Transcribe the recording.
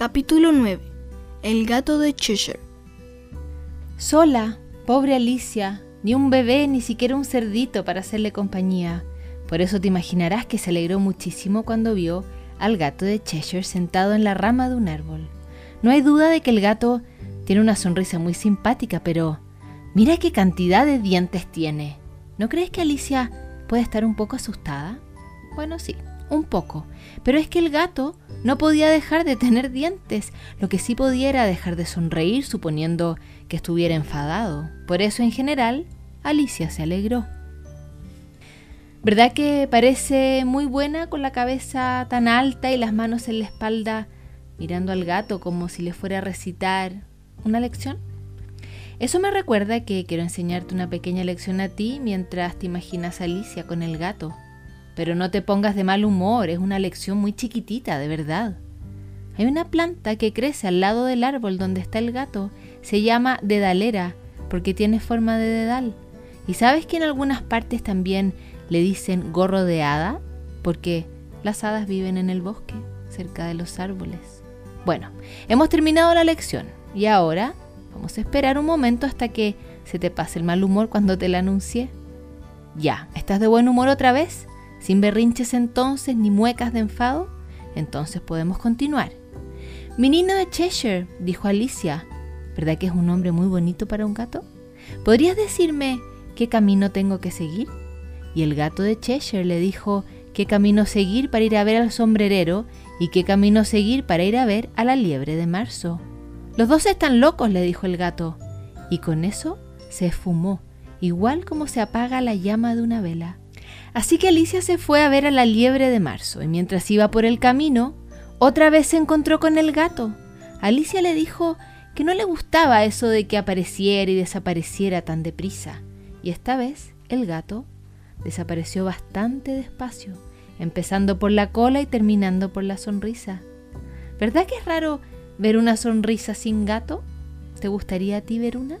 Capítulo 9. El gato de Cheshire. Sola, pobre Alicia, ni un bebé, ni siquiera un cerdito para hacerle compañía. Por eso te imaginarás que se alegró muchísimo cuando vio al gato de Cheshire sentado en la rama de un árbol. No hay duda de que el gato tiene una sonrisa muy simpática, pero mira qué cantidad de dientes tiene. ¿No crees que Alicia puede estar un poco asustada? Bueno, sí, un poco. Pero es que el gato no podía dejar de tener dientes, lo que sí podía era dejar de sonreír suponiendo que estuviera enfadado. Por eso en general, Alicia se alegró. ¿Verdad que parece muy buena con la cabeza tan alta y las manos en la espalda, mirando al gato como si le fuera a recitar una lección? Eso me recuerda que quiero enseñarte una pequeña lección a ti mientras te imaginas a Alicia con el gato. Pero no te pongas de mal humor, es una lección muy chiquitita, de verdad. Hay una planta que crece al lado del árbol donde está el gato. Se llama dedalera, porque tiene forma de dedal. ¿Y sabes que en algunas partes también le dicen gorro de hada? Porque las hadas viven en el bosque, cerca de los árboles. Bueno, hemos terminado la lección y ahora vamos a esperar un momento hasta que se te pase el mal humor cuando te la anuncié. Ya, ¿estás de buen humor otra vez? Sin berrinches entonces ni muecas de enfado, entonces podemos continuar. Mi niño de Cheshire, dijo Alicia, ¿verdad que es un nombre muy bonito para un gato? ¿Podrías decirme qué camino tengo que seguir? Y el gato de Cheshire le dijo qué camino seguir para ir a ver al sombrerero y qué camino seguir para ir a ver a la liebre de marzo. Los dos están locos, le dijo el gato, y con eso se esfumó, igual como se apaga la llama de una vela. Así que Alicia se fue a ver a la liebre de marzo y mientras iba por el camino, otra vez se encontró con el gato. Alicia le dijo que no le gustaba eso de que apareciera y desapareciera tan deprisa. Y esta vez el gato desapareció bastante despacio, empezando por la cola y terminando por la sonrisa. ¿Verdad que es raro ver una sonrisa sin gato? ¿Te gustaría a ti ver una?